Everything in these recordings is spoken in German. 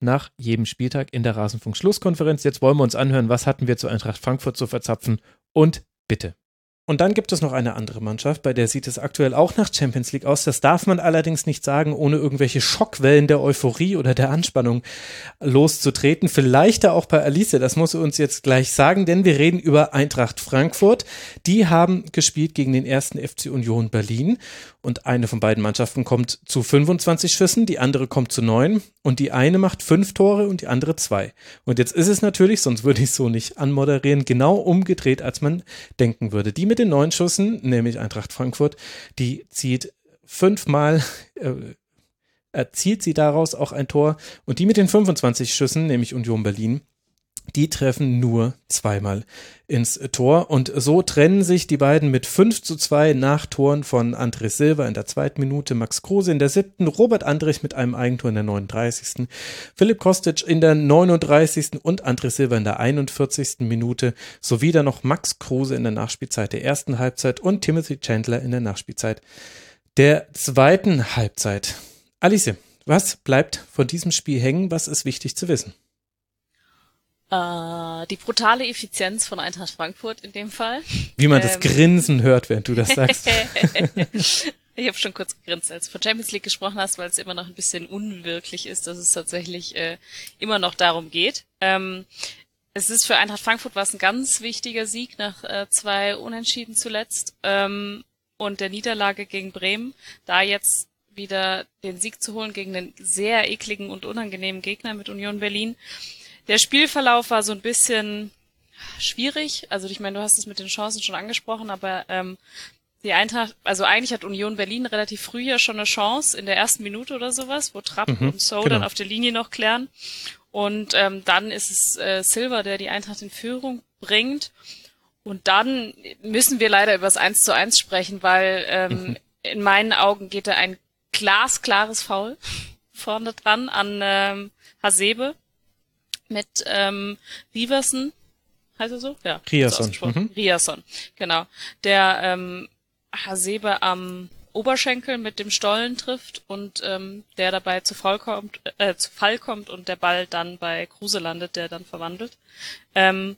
nach jedem Spieltag in der Rasenfunk-Schlusskonferenz. Jetzt wollen wir uns anhören, was hatten wir zu Eintracht Frankfurt zu verzapfen und bitte. Und dann gibt es noch eine andere Mannschaft, bei der sieht es aktuell auch nach Champions League aus. Das darf man allerdings nicht sagen, ohne irgendwelche Schockwellen der Euphorie oder der Anspannung loszutreten. Vielleicht auch bei Alice, das muss sie uns jetzt gleich sagen, denn wir reden über Eintracht Frankfurt. Die haben gespielt gegen den ersten FC Union Berlin und eine von beiden Mannschaften kommt zu 25 Schüssen, die andere kommt zu neun und die eine macht fünf Tore und die andere zwei. Und jetzt ist es natürlich, sonst würde ich es so nicht anmoderieren, genau umgedreht, als man denken würde. Die mit den neun Schüssen, nämlich Eintracht Frankfurt, die zieht fünfmal, äh, erzielt sie daraus auch ein Tor. Und die mit den 25 Schüssen, nämlich Union Berlin, die treffen nur zweimal ins Tor. Und so trennen sich die beiden mit 5 zu 2 nach Toren von Andres Silva in der zweiten Minute, Max Kruse in der siebten, Robert Andrich mit einem Eigentor in der 39., Philipp Kostic in der 39. und Andres Silva in der 41. Minute, sowie dann noch Max Kruse in der Nachspielzeit der ersten Halbzeit und Timothy Chandler in der Nachspielzeit der zweiten Halbzeit. Alice, was bleibt von diesem Spiel hängen? Was ist wichtig zu wissen? Äh, die brutale Effizienz von Eintracht Frankfurt in dem Fall. Wie man ähm, das Grinsen hört, während du das sagst. ich habe schon kurz gegrinst, als du von Champions League gesprochen hast, weil es immer noch ein bisschen unwirklich ist, dass es tatsächlich äh, immer noch darum geht. Ähm, es ist für Eintracht Frankfurt war es ein ganz wichtiger Sieg nach äh, zwei Unentschieden zuletzt ähm, und der Niederlage gegen Bremen. Da jetzt wieder den Sieg zu holen gegen einen sehr ekligen und unangenehmen Gegner mit Union Berlin der Spielverlauf war so ein bisschen schwierig. Also ich meine, du hast es mit den Chancen schon angesprochen, aber ähm, die Eintracht, also eigentlich hat Union Berlin relativ früh ja schon eine Chance in der ersten Minute oder sowas, wo Trapp mhm, und So genau. dann auf der Linie noch klären. Und ähm, dann ist es äh, Silver, der die Eintracht in Führung bringt. Und dann müssen wir leider über das 1 zu 1 sprechen, weil ähm, mhm. in meinen Augen geht da ein glasklares Foul vorne dran an ähm, Hasebe mit ähm, Riverson, heißt er so? Ja. Riason. Mhm. Riason, genau. Der ähm, Hasebe am Oberschenkel mit dem Stollen trifft und ähm, der dabei zu Fall kommt, äh, zu Fall kommt und der Ball dann bei Kruse landet, der dann verwandelt. Ähm,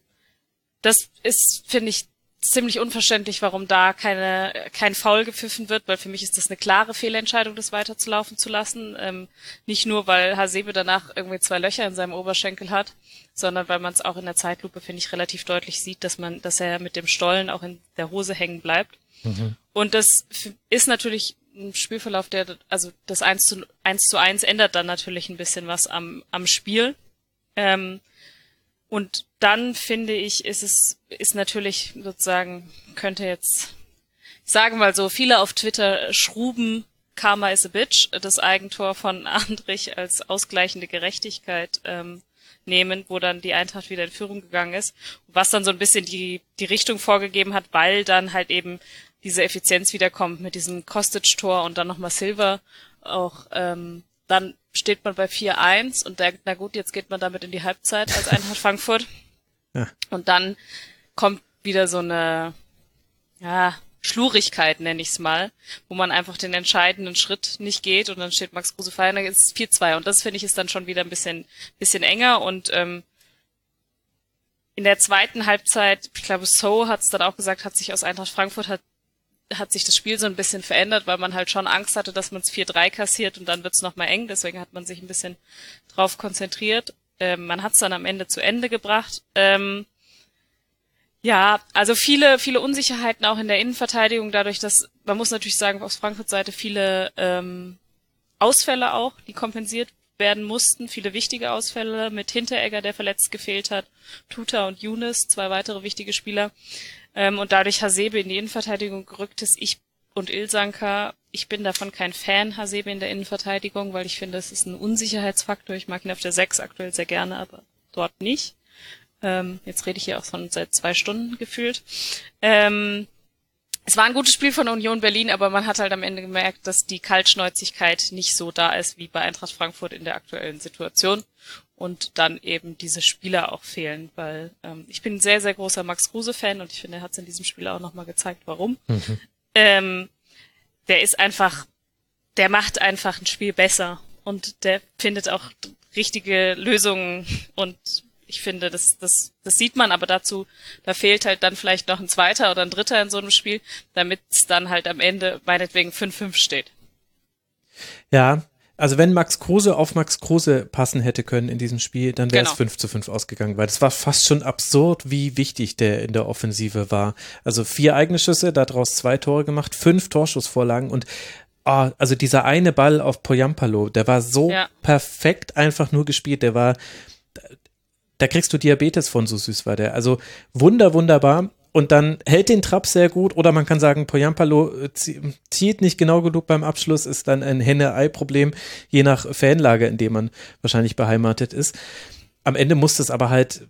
das ist, finde ich, ziemlich unverständlich, warum da keine, kein Foul gepfiffen wird, weil für mich ist das eine klare Fehlentscheidung, das weiterzulaufen zu lassen. Ähm, nicht nur, weil Hasebe danach irgendwie zwei Löcher in seinem Oberschenkel hat, sondern weil man es auch in der Zeitlupe, finde ich, relativ deutlich sieht, dass man, dass er mit dem Stollen auch in der Hose hängen bleibt. Mhm. Und das ist natürlich ein Spielverlauf, der, also das 1 zu 1 zu 1 ändert dann natürlich ein bisschen was am, am Spiel. Ähm, und dann finde ich, ist es, ist natürlich sozusagen, könnte jetzt, sagen mal so, viele auf Twitter schruben Karma is a bitch, das Eigentor von Andrich als ausgleichende Gerechtigkeit ähm, nehmen, wo dann die Eintracht wieder in Führung gegangen ist, was dann so ein bisschen die, die Richtung vorgegeben hat, weil dann halt eben diese Effizienz wiederkommt mit diesem Kostic-Tor und dann nochmal Silver auch ähm, dann steht man bei 4-1 und der, na gut, jetzt geht man damit in die Halbzeit als Eintracht Frankfurt. Ja. Und dann kommt wieder so eine, ja, Schlurigkeit, nenne ich es mal, wo man einfach den entscheidenden Schritt nicht geht und dann steht Max Kruse frei und dann ist es 4-2 und das finde ich ist dann schon wieder ein bisschen, bisschen enger und ähm, in der zweiten Halbzeit, ich glaube, So hat es dann auch gesagt, hat sich aus Eintracht Frankfurt hat hat sich das Spiel so ein bisschen verändert, weil man halt schon Angst hatte, dass man es 4-3 kassiert und dann wird es nochmal eng. Deswegen hat man sich ein bisschen drauf konzentriert. Ähm, man hat es dann am Ende zu Ende gebracht. Ähm, ja, also viele, viele Unsicherheiten auch in der Innenverteidigung, dadurch, dass, man muss natürlich sagen, aus Frankfurt Seite viele ähm, Ausfälle auch, die kompensiert werden mussten, viele wichtige Ausfälle mit Hinteregger, der verletzt gefehlt hat, Tuta und Younes, zwei weitere wichtige Spieler. Ähm, und dadurch Hasebe in die Innenverteidigung gerückt ist. Ich und Ilsanka, ich bin davon kein Fan, Hasebe in der Innenverteidigung, weil ich finde, es ist ein Unsicherheitsfaktor. Ich mag ihn auf der 6 aktuell sehr gerne, aber dort nicht. Ähm, jetzt rede ich hier auch schon seit zwei Stunden gefühlt. Ähm, es war ein gutes Spiel von Union Berlin, aber man hat halt am Ende gemerkt, dass die Kaltschnäuzigkeit nicht so da ist wie bei Eintracht Frankfurt in der aktuellen Situation und dann eben diese Spieler auch fehlen, weil ähm, ich bin ein sehr, sehr großer Max Kruse-Fan und ich finde, er hat es in diesem Spiel auch nochmal gezeigt, warum. Mhm. Ähm, der ist einfach, der macht einfach ein Spiel besser und der findet auch richtige Lösungen und ich finde, das, das, das sieht man, aber dazu, da fehlt halt dann vielleicht noch ein zweiter oder ein dritter in so einem Spiel, damit es dann halt am Ende meinetwegen 5-5 steht. Ja, also wenn Max Kruse auf Max Kruse passen hätte können in diesem Spiel, dann wäre es genau. 5 zu 5 ausgegangen, weil das war fast schon absurd, wie wichtig der in der Offensive war. Also vier eigene Schüsse, daraus zwei Tore gemacht, fünf Torschussvorlagen und oh, also dieser eine Ball auf Poyampalo, der war so ja. perfekt einfach nur gespielt, der war, da kriegst du Diabetes von, so süß war der. Also wunder, wunderbar. Und dann hält den Trab sehr gut oder man kann sagen, Poyampalo äh, zieht nicht genau genug beim Abschluss, ist dann ein Henne-Ei-Problem, je nach Fanlager, in dem man wahrscheinlich beheimatet ist. Am Ende muss es aber halt,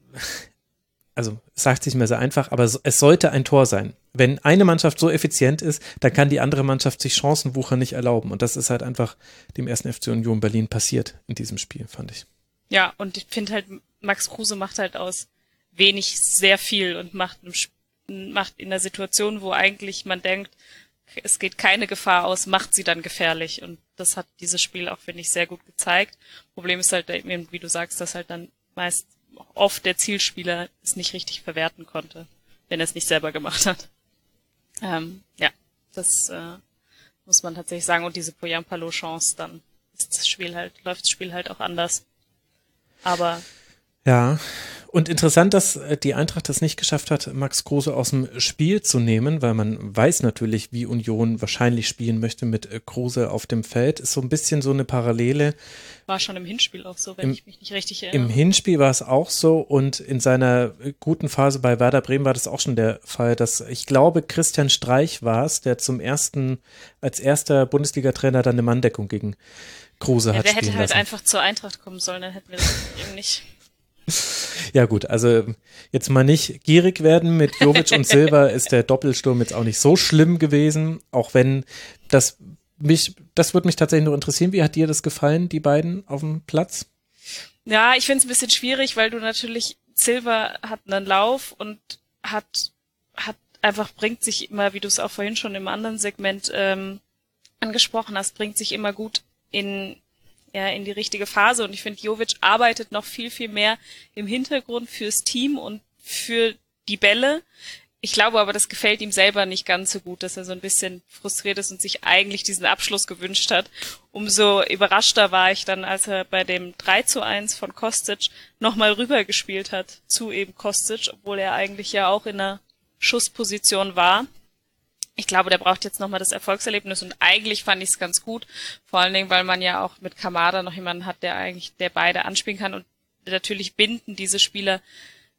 also sagt sich mehr sehr einfach, aber es sollte ein Tor sein. Wenn eine Mannschaft so effizient ist, dann kann die andere Mannschaft sich Chancenwucher nicht erlauben. Und das ist halt einfach dem ersten FC Union Berlin passiert in diesem Spiel, fand ich. Ja, und ich finde halt, Max Kruse macht halt aus wenig sehr viel und macht, macht in der Situation, wo eigentlich man denkt, es geht keine Gefahr aus, macht sie dann gefährlich. Und das hat dieses Spiel auch, finde ich, sehr gut gezeigt. Problem ist halt, wie du sagst, dass halt dann meist oft der Zielspieler es nicht richtig verwerten konnte, wenn er es nicht selber gemacht hat. Ähm, ja, das äh, muss man tatsächlich sagen. Und diese Poyampalo-Chance, dann ist das Spiel halt, läuft das Spiel halt auch anders. Aber ja, und interessant, dass äh, die Eintracht es nicht geschafft hat, Max Kruse aus dem Spiel zu nehmen, weil man weiß natürlich, wie Union wahrscheinlich spielen möchte mit äh, Kruse auf dem Feld. Ist so ein bisschen so eine Parallele. War schon im Hinspiel auch so, wenn Im, ich mich nicht richtig erinnere. Im Hinspiel war es auch so und in seiner äh, guten Phase bei Werder Bremen war das auch schon der Fall, dass ich glaube, Christian Streich war es, der zum ersten, als erster Bundesliga-Trainer dann eine Manndeckung gegen Kruse ja, hat. Der hätte halt lassen. einfach zur Eintracht kommen sollen, dann hätten wir das eben nicht. Ja gut, also jetzt mal nicht gierig werden. Mit Jovic und Silva ist der Doppelsturm jetzt auch nicht so schlimm gewesen, auch wenn das mich, das würde mich tatsächlich nur interessieren. Wie hat dir das gefallen, die beiden auf dem Platz? Ja, ich finde es ein bisschen schwierig, weil du natürlich, Silva hat einen Lauf und hat, hat einfach, bringt sich immer, wie du es auch vorhin schon im anderen Segment ähm, angesprochen hast, bringt sich immer gut in ja, in die richtige Phase. Und ich finde, Jovic arbeitet noch viel, viel mehr im Hintergrund fürs Team und für die Bälle. Ich glaube aber, das gefällt ihm selber nicht ganz so gut, dass er so ein bisschen frustriert ist und sich eigentlich diesen Abschluss gewünscht hat. Umso überraschter war ich dann, als er bei dem 3 zu 1 von Kostic nochmal rübergespielt hat zu eben Kostic, obwohl er eigentlich ja auch in einer Schussposition war ich glaube, der braucht jetzt nochmal das Erfolgserlebnis und eigentlich fand ich es ganz gut. Vor allen Dingen, weil man ja auch mit Kamada noch jemanden hat, der eigentlich, der beide anspielen kann und natürlich binden diese Spieler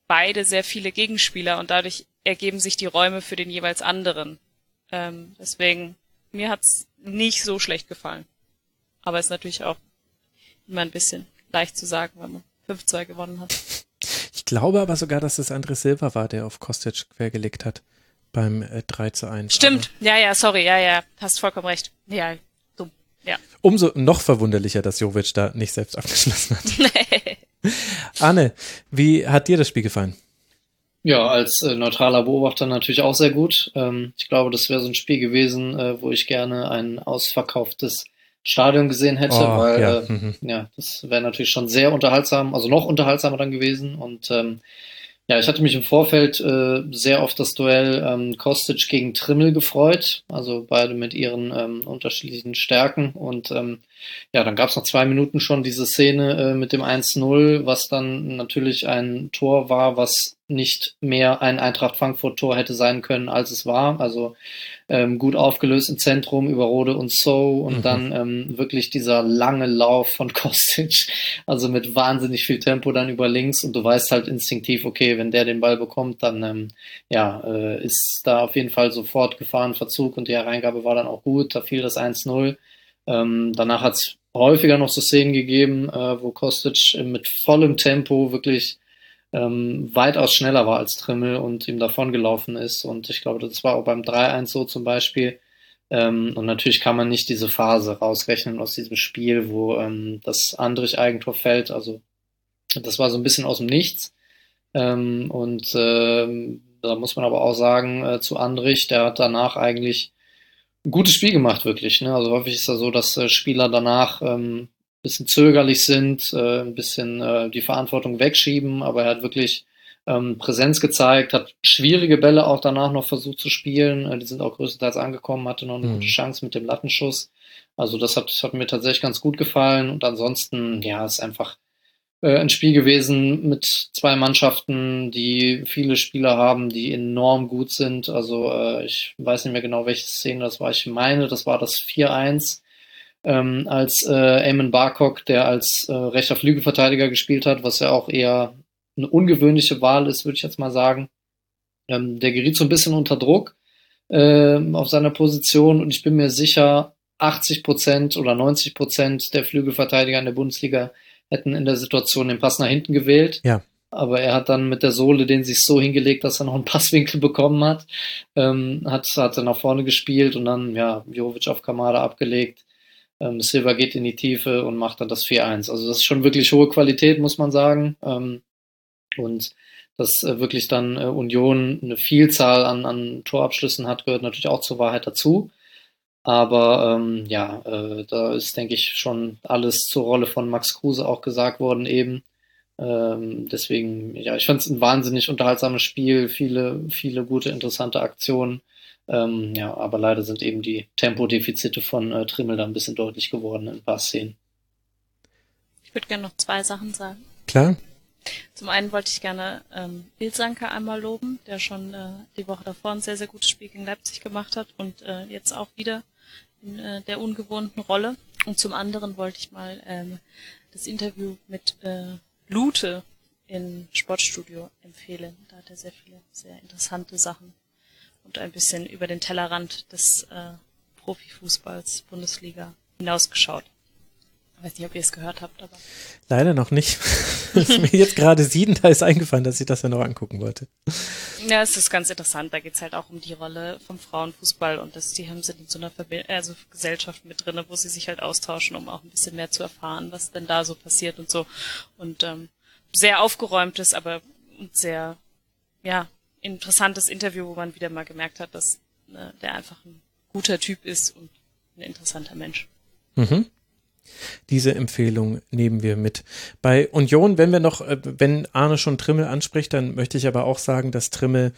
beide sehr viele Gegenspieler und dadurch ergeben sich die Räume für den jeweils anderen. Ähm, deswegen, mir hat's nicht so schlecht gefallen. Aber ist natürlich auch immer ein bisschen leicht zu sagen, wenn man 5-2 gewonnen hat. Ich glaube aber sogar, dass es André Silva war, der auf Kostic quergelegt hat beim äh, 3 zu 1. Stimmt, Aber ja, ja, sorry, ja, ja, hast vollkommen recht. Ja, dumm, ja. Umso noch verwunderlicher, dass Jovic da nicht selbst abgeschlossen hat. Nee. Anne, wie hat dir das Spiel gefallen? Ja, als äh, neutraler Beobachter natürlich auch sehr gut. Ähm, ich glaube, das wäre so ein Spiel gewesen, äh, wo ich gerne ein ausverkauftes Stadion gesehen hätte, oh, weil ja, äh, mhm. ja das wäre natürlich schon sehr unterhaltsam, also noch unterhaltsamer dann gewesen. Und ähm, ja, ich hatte mich im Vorfeld äh, sehr auf das Duell ähm, Kostic gegen Trimmel gefreut, also beide mit ihren ähm, unterschiedlichen Stärken. Und ähm, ja, dann gab es noch zwei Minuten schon diese Szene äh, mit dem 1-0, was dann natürlich ein Tor war, was nicht mehr ein Eintracht Frankfurt-Tor hätte sein können, als es war. Also ähm, gut aufgelöst im Zentrum über Rode und So und mhm. dann ähm, wirklich dieser lange Lauf von Kostic, also mit wahnsinnig viel Tempo dann über links und du weißt halt instinktiv, okay, wenn der den Ball bekommt, dann ähm, ja, äh, ist da auf jeden Fall sofort Gefahrenverzug und die Hereingabe war dann auch gut, da fiel das 1-0. Ähm, danach hat es häufiger noch so Szenen gegeben, äh, wo Kostic mit vollem Tempo wirklich ähm, weitaus schneller war als Trimmel und ihm davongelaufen ist. Und ich glaube, das war auch beim 3-1 so zum Beispiel. Ähm, und natürlich kann man nicht diese Phase rausrechnen aus diesem Spiel, wo ähm, das Andrich-Eigentor fällt. Also das war so ein bisschen aus dem Nichts. Ähm, und ähm, da muss man aber auch sagen, äh, zu Andrich, der hat danach eigentlich gutes Spiel gemacht, wirklich. Ne? Also häufig ist da so, dass äh, Spieler danach ähm, bisschen zögerlich sind, äh, ein bisschen äh, die Verantwortung wegschieben, aber er hat wirklich ähm, Präsenz gezeigt, hat schwierige Bälle auch danach noch versucht zu spielen. Äh, die sind auch größtenteils angekommen, hatte noch eine mhm. gute Chance mit dem Lattenschuss. Also das hat, hat mir tatsächlich ganz gut gefallen. Und ansonsten, ja, ist einfach äh, ein Spiel gewesen mit zwei Mannschaften, die viele Spieler haben, die enorm gut sind. Also äh, ich weiß nicht mehr genau, welche Szene das war. Ich meine, das war das 4-1 ähm, als äh, Eamon Barcock, der als äh, rechter Flügelverteidiger gespielt hat, was ja auch eher eine ungewöhnliche Wahl ist, würde ich jetzt mal sagen. Ähm, der geriet so ein bisschen unter Druck äh, auf seiner Position und ich bin mir sicher, 80 Prozent oder 90 Prozent der Flügelverteidiger in der Bundesliga hätten in der Situation den Pass nach hinten gewählt. Ja. Aber er hat dann mit der Sohle den sich so hingelegt, dass er noch einen Passwinkel bekommen hat. Ähm, hat, hat dann nach vorne gespielt und dann, ja, Jovic auf Kamada abgelegt. Ähm, Silva geht in die Tiefe und macht dann das 4-1. Also das ist schon wirklich hohe Qualität, muss man sagen. Ähm, und dass äh, wirklich dann äh, Union eine Vielzahl an, an Torabschlüssen hat, gehört natürlich auch zur Wahrheit dazu. Aber ähm, ja, äh, da ist, denke ich, schon alles zur Rolle von Max Kruse auch gesagt worden eben. Ähm, deswegen, ja, ich fand es ein wahnsinnig unterhaltsames Spiel, viele, viele gute, interessante Aktionen. Ähm, ja, aber leider sind eben die Tempodefizite von äh, Trimmel da ein bisschen deutlich geworden in ein paar Szenen. Ich würde gerne noch zwei Sachen sagen. Klar. Zum einen wollte ich gerne ähm, Ilsanke einmal loben, der schon äh, die Woche davor ein sehr, sehr gutes Spiel gegen Leipzig gemacht hat und äh, jetzt auch wieder äh, der ungewohnten Rolle. Und zum anderen wollte ich mal ähm, das Interview mit äh, Lute in Sportstudio empfehlen. Da hat er sehr viele sehr interessante Sachen und ein bisschen über den Tellerrand des äh, Profifußballs Bundesliga hinausgeschaut. Ich weiß nicht, ob ihr es gehört habt, aber. Leider noch nicht. ist mir jetzt gerade sieben, da ist eingefallen, dass ich das ja noch angucken wollte. Ja, es ist ganz interessant. Da geht es halt auch um die Rolle vom Frauenfußball und dass die haben sind in so einer Verbi also Gesellschaft mit drin, wo sie sich halt austauschen, um auch ein bisschen mehr zu erfahren, was denn da so passiert und so. Und ähm, sehr aufgeräumtes, aber sehr, ja, interessantes Interview, wo man wieder mal gemerkt hat, dass äh, der einfach ein guter Typ ist und ein interessanter Mensch. Mhm. Diese Empfehlung nehmen wir mit. Bei Union, wenn wir noch, äh, wenn Arne schon Trimmel anspricht, dann möchte ich aber auch sagen, dass Trimmel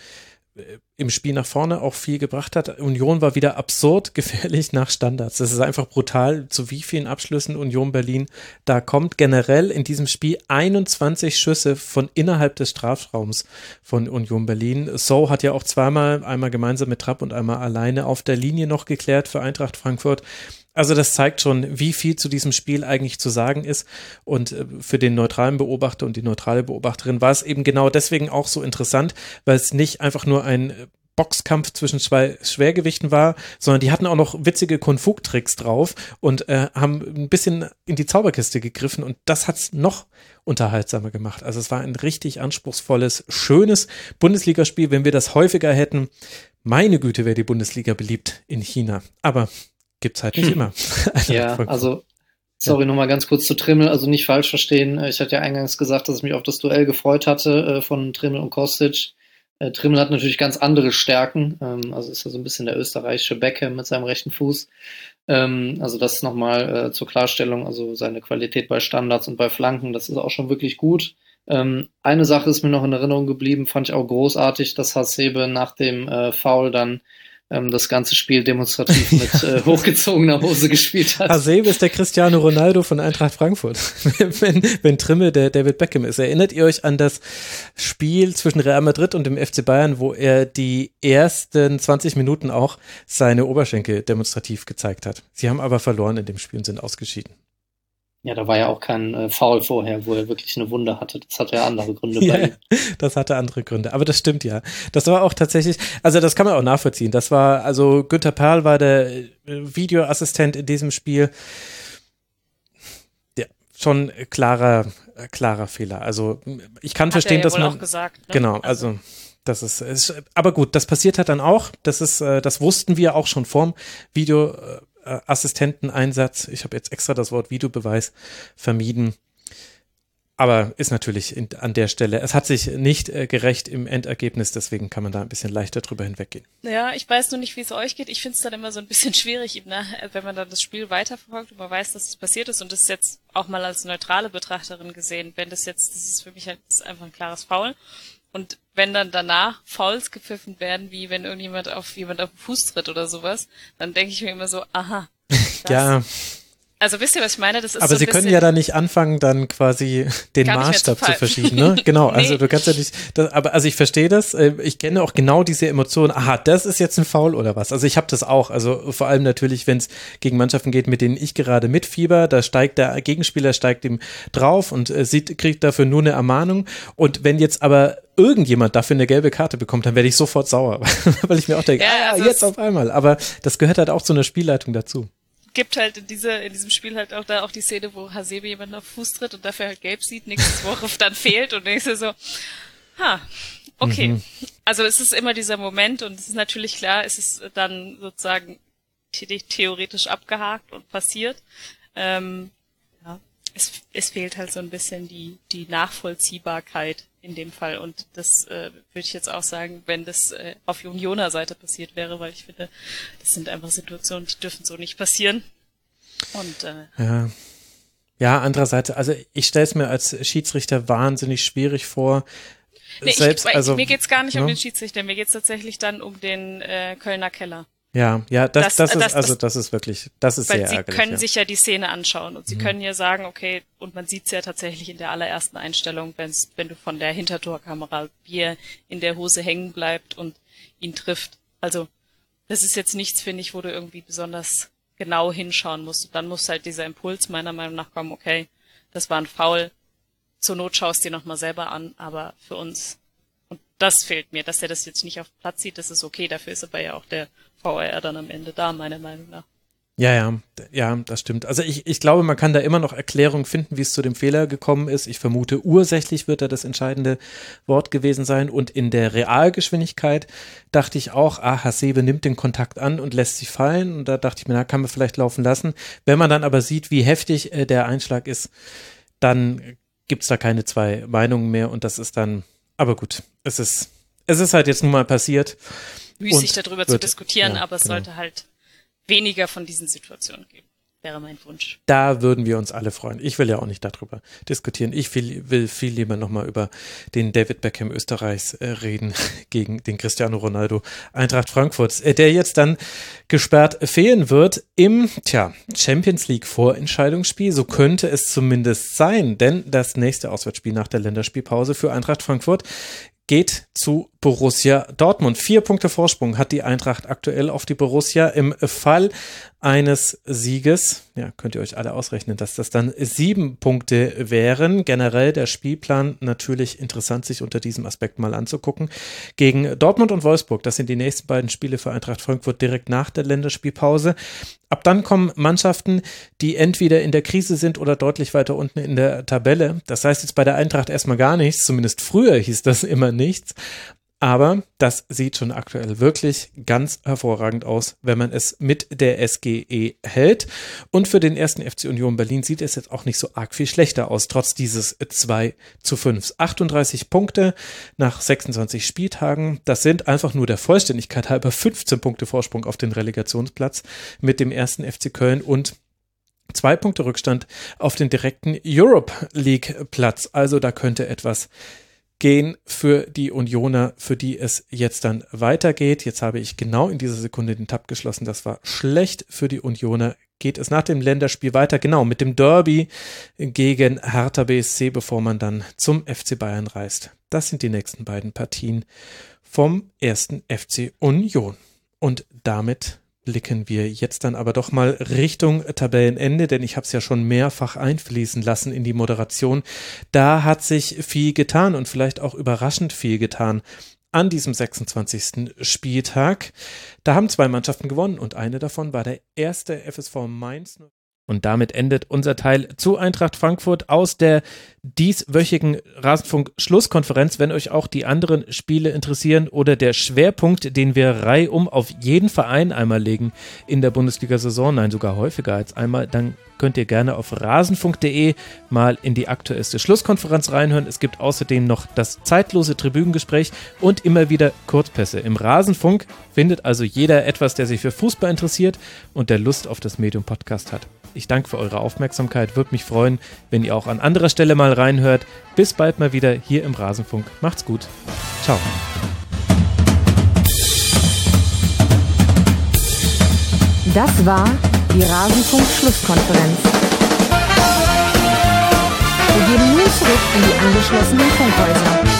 äh, im Spiel nach vorne auch viel gebracht hat. Union war wieder absurd gefährlich nach Standards. Das ist einfach brutal, zu wie vielen Abschlüssen Union Berlin da kommt. Generell in diesem Spiel 21 Schüsse von innerhalb des Strafraums von Union Berlin. So hat ja auch zweimal, einmal gemeinsam mit Trapp und einmal alleine auf der Linie noch geklärt für Eintracht Frankfurt. Also das zeigt schon, wie viel zu diesem Spiel eigentlich zu sagen ist. Und äh, für den neutralen Beobachter und die neutrale Beobachterin war es eben genau deswegen auch so interessant, weil es nicht einfach nur ein äh, Boxkampf zwischen zwei Schwergewichten war, sondern die hatten auch noch witzige Konfug-Tricks drauf und äh, haben ein bisschen in die Zauberkiste gegriffen und das hat's noch unterhaltsamer gemacht. Also es war ein richtig anspruchsvolles, schönes Bundesligaspiel. Wenn wir das häufiger hätten, meine Güte, wäre die Bundesliga beliebt in China. Aber gibt's halt nicht hm. immer. ja, also Sorry, ja. nochmal ganz kurz zu Trimmel, also nicht falsch verstehen. Ich hatte ja eingangs gesagt, dass ich mich auf das Duell gefreut hatte äh, von Trimmel und Kostic. Äh, Trimmel hat natürlich ganz andere Stärken, ähm, also ist ja so ein bisschen der österreichische Beckham mit seinem rechten Fuß. Ähm, also das nochmal äh, zur Klarstellung, also seine Qualität bei Standards und bei Flanken, das ist auch schon wirklich gut. Ähm, eine Sache ist mir noch in Erinnerung geblieben, fand ich auch großartig, dass Hasebe nach dem äh, Foul dann ähm, das ganze Spiel demonstrativ mit äh, hochgezogener Hose gespielt hat. Hasebe ist der Cristiano Ronaldo von Eintracht Frankfurt. wenn, wenn Trimme der David Beckham ist. Erinnert ihr euch an das Spiel zwischen Real Madrid und dem FC Bayern, wo er die ersten 20 Minuten auch seine Oberschenkel demonstrativ gezeigt hat? Sie haben aber verloren in dem Spiel und sind ausgeschieden. Ja, da war ja auch kein äh, Foul vorher, wo er wirklich eine Wunde hatte. Das hatte ja andere Gründe ja, Das hatte andere Gründe. Aber das stimmt ja. Das war auch tatsächlich, also das kann man auch nachvollziehen. Das war, also Günter Perl war der äh, Videoassistent in diesem Spiel. Ja, schon klarer, klarer Fehler. Also ich kann Hat verstehen, ja dass man. Gesagt, ne? Genau, also, also das ist, ist, aber gut, das passiert halt dann auch. Das ist, äh, das wussten wir auch schon vorm Video äh, Assistenteneinsatz. Ich habe jetzt extra das Wort Videobeweis vermieden. Aber ist natürlich in, an der Stelle, es hat sich nicht äh, gerecht im Endergebnis, deswegen kann man da ein bisschen leichter drüber hinweggehen. Ja, ich weiß nur nicht, wie es euch geht. Ich finde es dann immer so ein bisschen schwierig, ne? wenn man dann das Spiel weiterverfolgt und man weiß, dass es passiert ist und das jetzt auch mal als neutrale Betrachterin gesehen, wenn das jetzt, das ist für mich halt einfach ein klares Foul. Und wenn dann danach Fouls gepfiffen werden, wie wenn irgendjemand auf jemand auf den Fuß tritt oder sowas, dann denke ich mir immer so, aha. ja. Also wisst ihr, was ich meine? Das ist Aber so Sie können ja da nicht anfangen, dann quasi den Maßstab zu, zu, verschieben, ne? Genau. nee. Also du kannst ja nicht. Das, aber also ich verstehe das. Äh, ich kenne auch genau diese Emotionen. Aha, das ist jetzt ein Foul oder was? Also ich habe das auch. Also vor allem natürlich, wenn es gegen Mannschaften geht, mit denen ich gerade mitfieber, da steigt der Gegenspieler steigt ihm drauf und äh, sieht, kriegt dafür nur eine Ermahnung. Und wenn jetzt aber irgendjemand dafür eine gelbe Karte bekommt, dann werde ich sofort sauer, weil ich mir auch denke, ja, ah, also jetzt auf einmal. Aber das gehört halt auch zu einer Spielleitung dazu gibt halt in, dieser, in diesem Spiel halt auch da auch die Szene, wo Hasebe jemanden auf Fuß tritt und dafür halt gelb sieht, nächstes Woche dann fehlt und du so, ha, okay. Mhm. Also es ist immer dieser Moment und es ist natürlich klar, es ist dann sozusagen theoretisch abgehakt und passiert. Ähm, ja, es, es fehlt halt so ein bisschen die, die Nachvollziehbarkeit in dem Fall. Und das äh, würde ich jetzt auch sagen, wenn das äh, auf Unioner Seite passiert wäre, weil ich finde, das sind einfach Situationen, die dürfen so nicht passieren. Und äh, ja. Ja, andererseits, also ich stelle es mir als Schiedsrichter wahnsinnig schwierig vor. Nee, Selbst, ich, also, mir geht's gar nicht ne? um den Schiedsrichter, mir geht's tatsächlich dann um den äh, Kölner Keller. Ja, ja, das, das, das ist, das, also das ist wirklich, das ist weil sehr sie ärgerlich, können ja. sich ja die Szene anschauen und sie mhm. können ja sagen, okay, und man sieht's ja tatsächlich in der allerersten Einstellung, wenn's, wenn du von der Hintertorkamera, wie er in der Hose hängen bleibt und ihn trifft. Also, das ist jetzt nichts, finde ich, wo du irgendwie besonders genau hinschauen musst. Und dann muss halt dieser Impuls meiner Meinung nach kommen, okay, das war ein Foul, zur Not schaust dir nochmal selber an, aber für uns das fehlt mir, dass er das jetzt nicht auf Platz sieht, das ist okay, dafür ist aber ja auch der VR dann am Ende da, meiner Meinung nach. Ja, ja, ja, das stimmt. Also ich, ich glaube, man kann da immer noch Erklärungen finden, wie es zu dem Fehler gekommen ist. Ich vermute, ursächlich wird da das entscheidende Wort gewesen sein. Und in der Realgeschwindigkeit dachte ich auch, ah, Hasebe nimmt den Kontakt an und lässt sich fallen. Und da dachte ich mir, na, kann man vielleicht laufen lassen. Wenn man dann aber sieht, wie heftig äh, der Einschlag ist, dann gibt's da keine zwei Meinungen mehr. Und das ist dann, aber gut, es ist, es ist halt jetzt nun mal passiert müßig darüber wird, zu diskutieren, ja, aber es genau. sollte halt weniger von diesen Situationen geben. Wäre mein Wunsch. Da würden wir uns alle freuen. Ich will ja auch nicht darüber diskutieren. Ich will, will viel lieber nochmal über den David Beckham Österreichs äh, reden gegen den Cristiano Ronaldo Eintracht Frankfurt, äh, der jetzt dann gesperrt fehlen wird im, tja, Champions League Vorentscheidungsspiel. So könnte es zumindest sein, denn das nächste Auswärtsspiel nach der Länderspielpause für Eintracht Frankfurt geht zu Borussia Dortmund. Vier Punkte Vorsprung hat die Eintracht aktuell auf die Borussia. Im Fall eines Sieges, ja, könnt ihr euch alle ausrechnen, dass das dann sieben Punkte wären. Generell der Spielplan natürlich interessant, sich unter diesem Aspekt mal anzugucken. Gegen Dortmund und Wolfsburg, das sind die nächsten beiden Spiele für Eintracht Frankfurt direkt nach der Länderspielpause. Ab dann kommen Mannschaften, die entweder in der Krise sind oder deutlich weiter unten in der Tabelle. Das heißt jetzt bei der Eintracht erstmal gar nichts, zumindest früher hieß das immer nichts. Aber das sieht schon aktuell wirklich ganz hervorragend aus, wenn man es mit der SGE hält. Und für den ersten FC Union Berlin sieht es jetzt auch nicht so arg viel schlechter aus, trotz dieses 2 zu 5. 38 Punkte nach 26 Spieltagen. Das sind einfach nur der Vollständigkeit halber 15 Punkte Vorsprung auf den Relegationsplatz mit dem ersten FC Köln und zwei Punkte Rückstand auf den direkten Europe League Platz. Also da könnte etwas gehen für die Unioner, für die es jetzt dann weitergeht. Jetzt habe ich genau in dieser Sekunde den Tab geschlossen. Das war schlecht für die Unioner. Geht es nach dem Länderspiel weiter? Genau, mit dem Derby gegen Hertha BSC, bevor man dann zum FC Bayern reist. Das sind die nächsten beiden Partien vom ersten FC Union. Und damit blicken wir jetzt dann aber doch mal Richtung Tabellenende, denn ich habe es ja schon mehrfach einfließen lassen in die Moderation. Da hat sich viel getan und vielleicht auch überraschend viel getan an diesem 26. Spieltag. Da haben zwei Mannschaften gewonnen und eine davon war der erste FSV Mainz. Und damit endet unser Teil zu Eintracht Frankfurt aus der dieswöchigen Rasenfunk-Schlusskonferenz. Wenn euch auch die anderen Spiele interessieren oder der Schwerpunkt, den wir reihum auf jeden Verein einmal legen in der Bundesliga-Saison, nein, sogar häufiger als einmal, dann könnt ihr gerne auf rasenfunk.de mal in die aktuellste Schlusskonferenz reinhören. Es gibt außerdem noch das zeitlose Tribünengespräch und immer wieder Kurzpässe. Im Rasenfunk findet also jeder etwas, der sich für Fußball interessiert und der Lust auf das Medium Podcast hat. Ich danke für eure Aufmerksamkeit. Würde mich freuen, wenn ihr auch an anderer Stelle mal reinhört. Bis bald mal wieder hier im Rasenfunk. Macht's gut. Ciao. Das war die Rasenfunk-Schlusskonferenz. Wir gehen nun zurück in die angeschlossenen Funkhäuser.